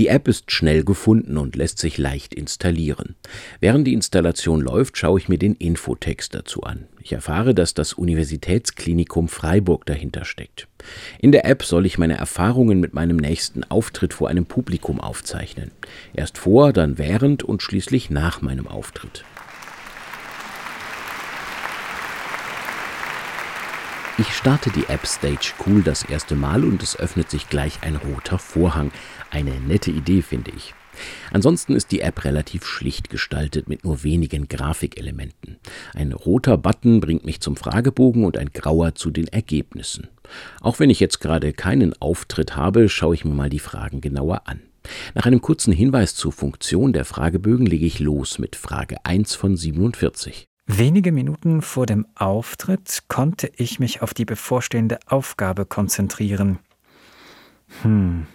Die App ist schnell gefunden und lässt sich leicht installieren. Während die Installation läuft, schaue ich mir den Infotext dazu an. Ich erfahre, dass das Universitätsklinikum Freiburg dahinter steckt. In der App soll ich meine Erfahrungen mit meinem nächsten Auftritt vor einem Publikum aufzeichnen. Erst vor, dann während und schließlich nach meinem Auftritt. Ich starte die App Stage Cool das erste Mal und es öffnet sich gleich ein roter Vorhang. Eine nette Idee, finde ich. Ansonsten ist die App relativ schlicht gestaltet mit nur wenigen Grafikelementen. Ein roter Button bringt mich zum Fragebogen und ein grauer zu den Ergebnissen. Auch wenn ich jetzt gerade keinen Auftritt habe, schaue ich mir mal die Fragen genauer an. Nach einem kurzen Hinweis zur Funktion der Fragebögen lege ich los mit Frage 1 von 47. Wenige Minuten vor dem Auftritt konnte ich mich auf die bevorstehende Aufgabe konzentrieren. Hm,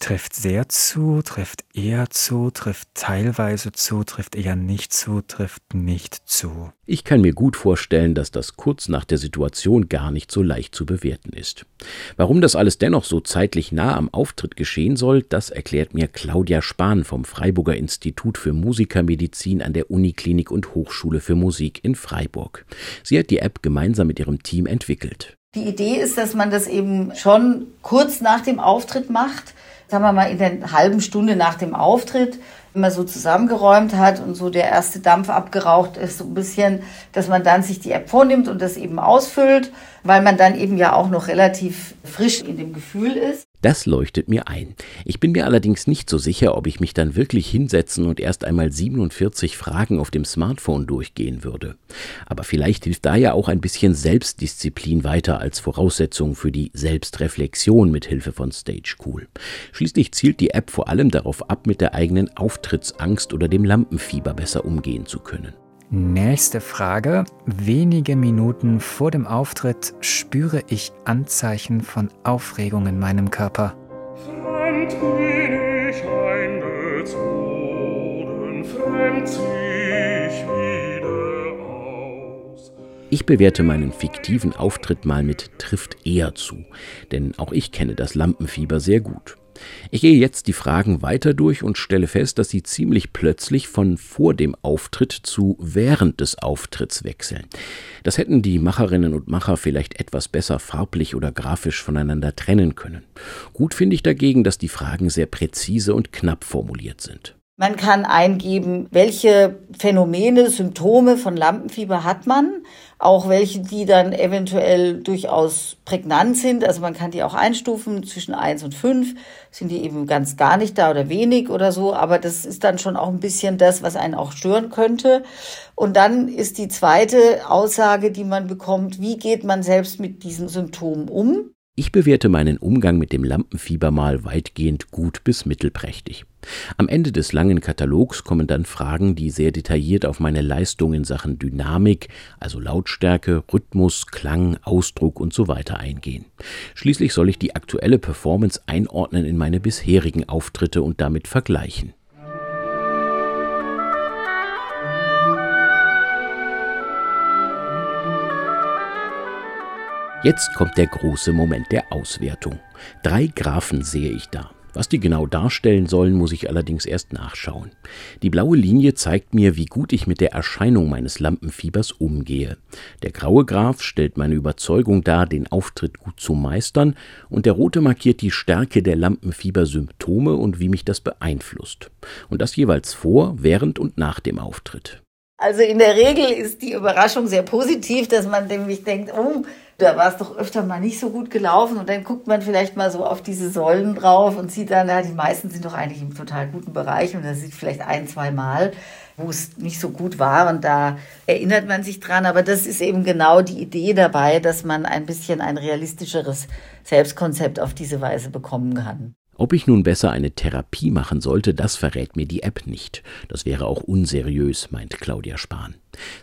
trifft sehr zu, trifft eher zu, trifft teilweise zu, trifft eher nicht zu, trifft nicht zu. Ich kann mir gut vorstellen, dass das kurz nach der Situation gar nicht so leicht zu bewerten ist. Warum das alles dennoch so zeitlich nah am Auftritt geschehen soll, das erklärt mir Claudia Spahn vom Freiburger Institut für Musikermedizin an der Uniklinik und Hochschule für Musik in Freiburg. Sie hat die App gemeinsam mit ihrem Team entwickelt. Die Idee ist, dass man das eben schon kurz nach dem Auftritt macht sagen wir mal, in der halben Stunde nach dem Auftritt, wenn man so zusammengeräumt hat und so der erste Dampf abgeraucht ist, so ein bisschen, dass man dann sich die App vornimmt und das eben ausfüllt, weil man dann eben ja auch noch relativ frisch in dem Gefühl ist. Das leuchtet mir ein. Ich bin mir allerdings nicht so sicher, ob ich mich dann wirklich hinsetzen und erst einmal 47 Fragen auf dem Smartphone durchgehen würde. Aber vielleicht hilft da ja auch ein bisschen Selbstdisziplin weiter als Voraussetzung für die Selbstreflexion mit Hilfe von Stage Cool. Schließlich zielt die App vor allem darauf ab, mit der eigenen Auftrittsangst oder dem Lampenfieber besser umgehen zu können. Nächste Frage. Wenige Minuten vor dem Auftritt spüre ich Anzeichen von Aufregung in meinem Körper. Fremd bin ich eingezogen, fremd zieh ich wieder aus. Ich bewerte meinen fiktiven Auftritt mal mit trifft eher zu, denn auch ich kenne das Lampenfieber sehr gut. Ich gehe jetzt die Fragen weiter durch und stelle fest, dass sie ziemlich plötzlich von vor dem Auftritt zu während des Auftritts wechseln. Das hätten die Macherinnen und Macher vielleicht etwas besser farblich oder grafisch voneinander trennen können. Gut finde ich dagegen, dass die Fragen sehr präzise und knapp formuliert sind. Man kann eingeben, welche Phänomene, Symptome von Lampenfieber hat man, auch welche, die dann eventuell durchaus prägnant sind. Also man kann die auch einstufen zwischen eins und fünf. Sind die eben ganz gar nicht da oder wenig oder so. Aber das ist dann schon auch ein bisschen das, was einen auch stören könnte. Und dann ist die zweite Aussage, die man bekommt, wie geht man selbst mit diesen Symptomen um? Ich bewerte meinen Umgang mit dem Lampenfieber mal weitgehend gut bis mittelprächtig. Am Ende des langen Katalogs kommen dann Fragen, die sehr detailliert auf meine Leistung in Sachen Dynamik, also Lautstärke, Rhythmus, Klang, Ausdruck und so weiter eingehen. Schließlich soll ich die aktuelle Performance einordnen in meine bisherigen Auftritte und damit vergleichen. Jetzt kommt der große Moment der Auswertung. Drei Graphen sehe ich da. Was die genau darstellen sollen, muss ich allerdings erst nachschauen. Die blaue Linie zeigt mir, wie gut ich mit der Erscheinung meines Lampenfiebers umgehe. Der graue Graph stellt meine Überzeugung dar, den Auftritt gut zu meistern, und der rote markiert die Stärke der Lampenfiebersymptome und wie mich das beeinflusst. Und das jeweils vor, während und nach dem Auftritt. Also in der Regel ist die Überraschung sehr positiv, dass man nämlich denkt, oh, da war es doch öfter mal nicht so gut gelaufen und dann guckt man vielleicht mal so auf diese Säulen drauf und sieht dann, ja, die meisten sind doch eigentlich im total guten Bereich und das sieht vielleicht ein, zwei Mal, wo es nicht so gut war und da erinnert man sich dran, aber das ist eben genau die Idee dabei, dass man ein bisschen ein realistischeres Selbstkonzept auf diese Weise bekommen kann. Ob ich nun besser eine Therapie machen sollte, das verrät mir die App nicht. Das wäre auch unseriös, meint Claudia Spahn.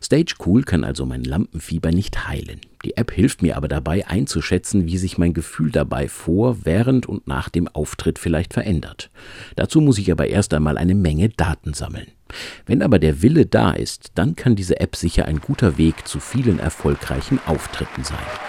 Stage Cool kann also mein Lampenfieber nicht heilen. Die App hilft mir aber dabei einzuschätzen, wie sich mein Gefühl dabei vor, während und nach dem Auftritt vielleicht verändert. Dazu muss ich aber erst einmal eine Menge Daten sammeln. Wenn aber der Wille da ist, dann kann diese App sicher ein guter Weg zu vielen erfolgreichen Auftritten sein.